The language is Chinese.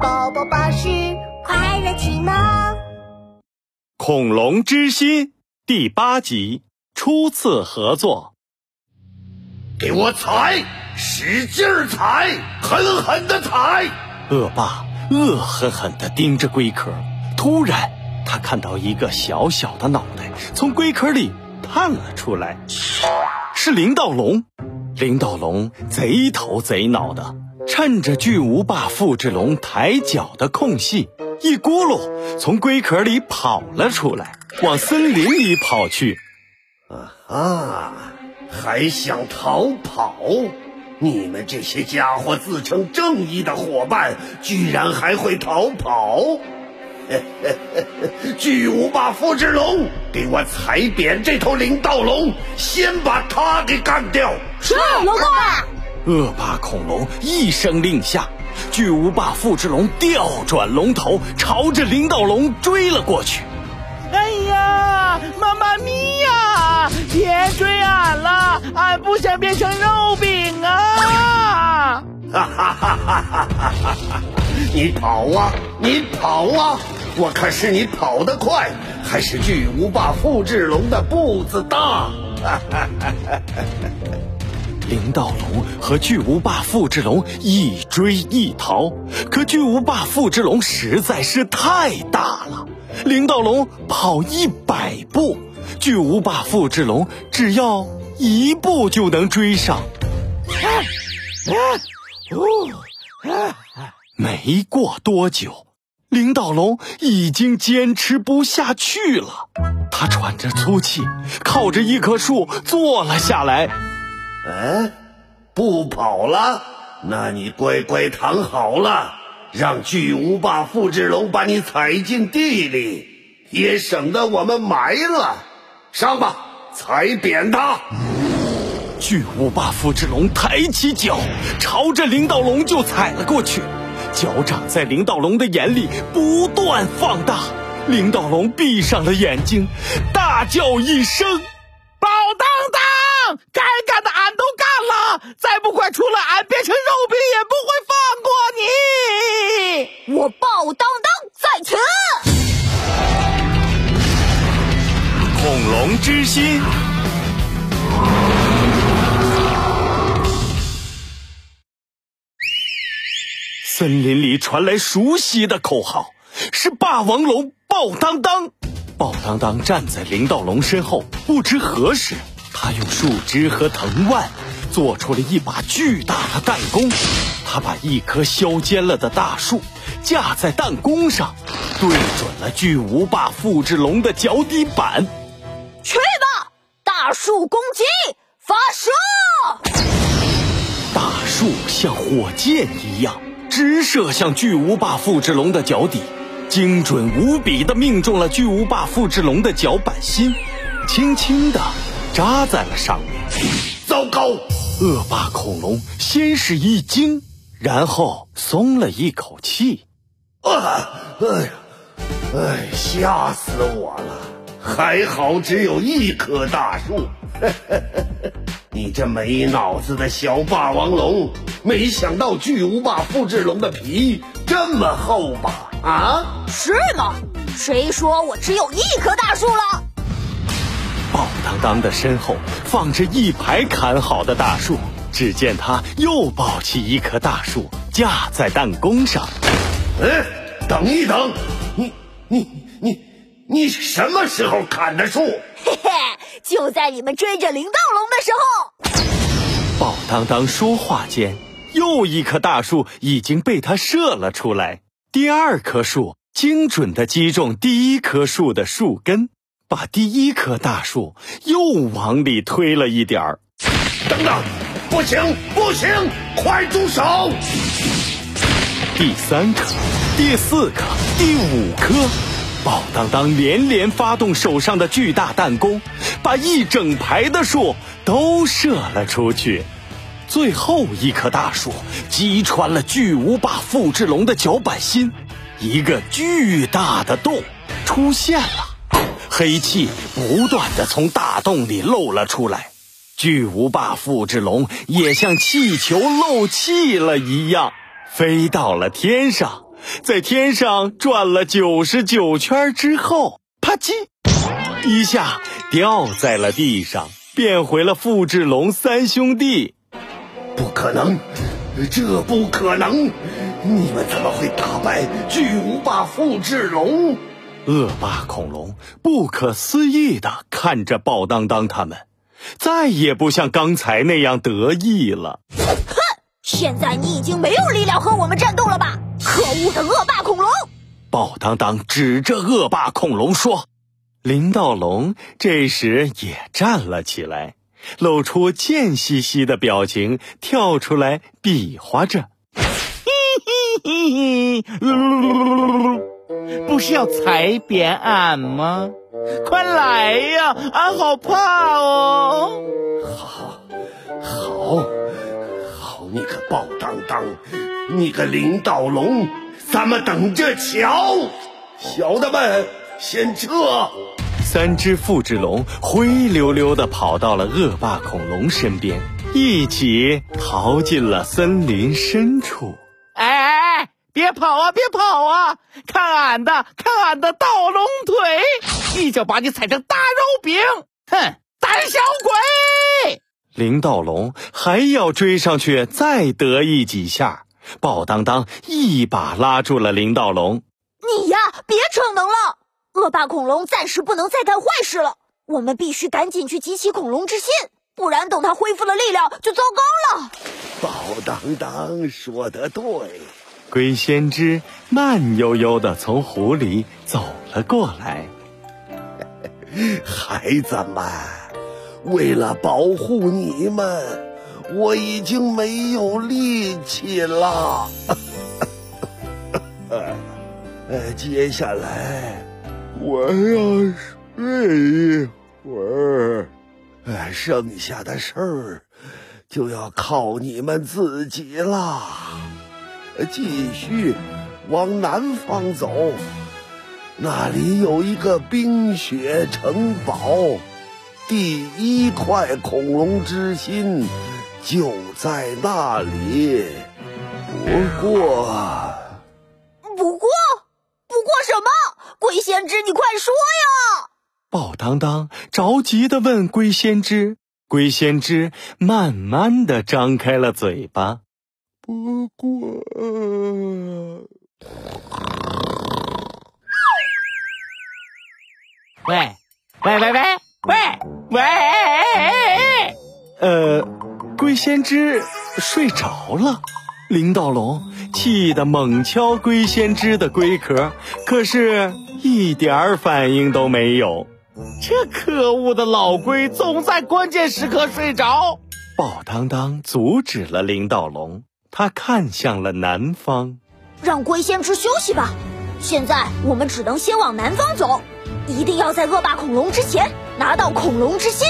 宝宝巴士快乐启蒙。恐龙之心第八集初次合作。给我踩，使劲儿踩，狠狠的踩！恶霸恶狠狠地盯着龟壳，突然他看到一个小小的脑袋从龟壳里探了出来，是灵道龙。灵道龙贼头贼脑的，趁着巨无霸复制龙抬脚的空隙，一咕噜从龟壳里跑了出来，往森林里跑去。啊！还想逃跑？你们这些家伙自称正义的伙伴，居然还会逃跑？巨无霸复制龙，给我踩扁这头灵盗龙，先把他给干掉！是龙爸。恶霸恐龙一声令下，巨无霸复制龙调转龙头，朝着灵盗龙追了过去。哎呀，妈妈咪呀！别追俺了，俺不想变成肉饼啊！哈哈哈哈哈哈！你跑啊，你跑啊！我看是你跑得快，还是巨无霸复制龙的步子大？灵盗龙和巨无霸复制龙一追一逃，可巨无霸复制龙实在是太大了，灵盗龙跑一百步，巨无霸复制龙只要一步就能追上。没过多久。领导龙已经坚持不下去了，他喘着粗气，靠着一棵树坐了下来。嗯，不跑了？那你乖乖躺好了，让巨无霸复制龙把你踩进地里，也省得我们埋了。上吧，踩扁他！巨无霸复制龙抬起脚，朝着领导龙就踩了过去。脚掌在灵道龙的眼里不断放大，灵道龙闭上了眼睛，大叫一声：“心。森林里传来熟悉的口号，是霸王龙暴当当。暴当当站在灵盗龙身后，不知何时，他用树枝和藤蔓做出了一把巨大的弹弓。他把一棵削尖了的大树架在弹弓上，对准了巨无霸复制龙的脚底板。去吧，大树攻击，发射！大树像火箭一样。直射向巨无霸复制龙的脚底，精准无比的命中了巨无霸复制龙的脚板心，轻轻的扎在了上面。糟糕！恶霸恐龙先是一惊，然后松了一口气。啊！哎呀！哎，吓死我了！还好只有一棵大树。你这没脑子的小霸王龙，没想到巨无霸复制龙的皮这么厚吧？啊？是吗？谁说我只有一棵大树了？宝当当的身后放着一排砍好的大树，只见他又抱起一棵大树架在弹弓上。哎，等一等，你你你你什么时候砍的树？嘿嘿。就在你们追着灵盗龙的时候，宝当当说话间，又一棵大树已经被他射了出来。第二棵树精准的击中第一棵树的树根，把第一棵大树又往里推了一点儿。等等，不行不行，快住手！第三棵，第四棵，第五棵。宝当当连连发动手上的巨大弹弓，把一整排的树都射了出去。最后一棵大树击穿了巨无霸复制龙的脚板心，一个巨大的洞出现了，黑气不断的从大洞里漏了出来。巨无霸复制龙也像气球漏气了一样，飞到了天上。在天上转了九十九圈之后，啪叽，一下掉在了地上，变回了复制龙三兄弟。不可能，这不可能！你们怎么会打败巨无霸复制龙？恶霸恐龙不可思议的看着宝当当他们，再也不像刚才那样得意了。哼！现在你已经没有力量和我们战斗了吧？可恶的恶霸恐龙！宝当当指着恶霸恐龙说：“林道龙这时也站了起来，露出贱兮兮的表情，跳出来比划着。”嘿嘿嘿不是要踩扁俺吗？快来呀！俺好怕哦！好，好，宝当当，你个领导龙，咱们等着瞧！小的们，先撤！三只复制龙灰溜溜的跑到了恶霸恐龙身边，一起逃进了森林深处。哎哎哎！别跑啊！别跑啊！看俺的，看俺的盗龙腿！一脚把你踩成大肉饼！哼，胆小鬼！林道龙还要追上去再得意几下，鲍当当一把拉住了林道龙。你呀，别逞能了！恶霸恐龙暂时不能再干坏事了，我们必须赶紧去集齐恐龙之心，不然等它恢复了力量就糟糕了。鲍当当说的对。龟先知慢悠悠的从湖里走了过来。孩子们，为了保护你们，我已经没有力气了。呃，接下来我要睡一会儿，呃，剩下的事儿就要靠你们自己了。继续往南方走，那里有一个冰雪城堡，第一块恐龙之心就在那里。不过，不过，不过什么？龟先知，你快说呀！宝当当着急的问龟先知。龟先知慢慢的张开了嘴巴。不过，喂，喂喂喂喂喂，呃，龟先知睡着了。林道龙气得猛敲龟先知的龟壳，可是一点儿反应都没有。这可恶的老龟总在关键时刻睡着。宝当当阻止了林道龙。他看向了南方，让龟先知休息吧。现在我们只能先往南方走，一定要在恶霸恐龙之前拿到恐龙之心。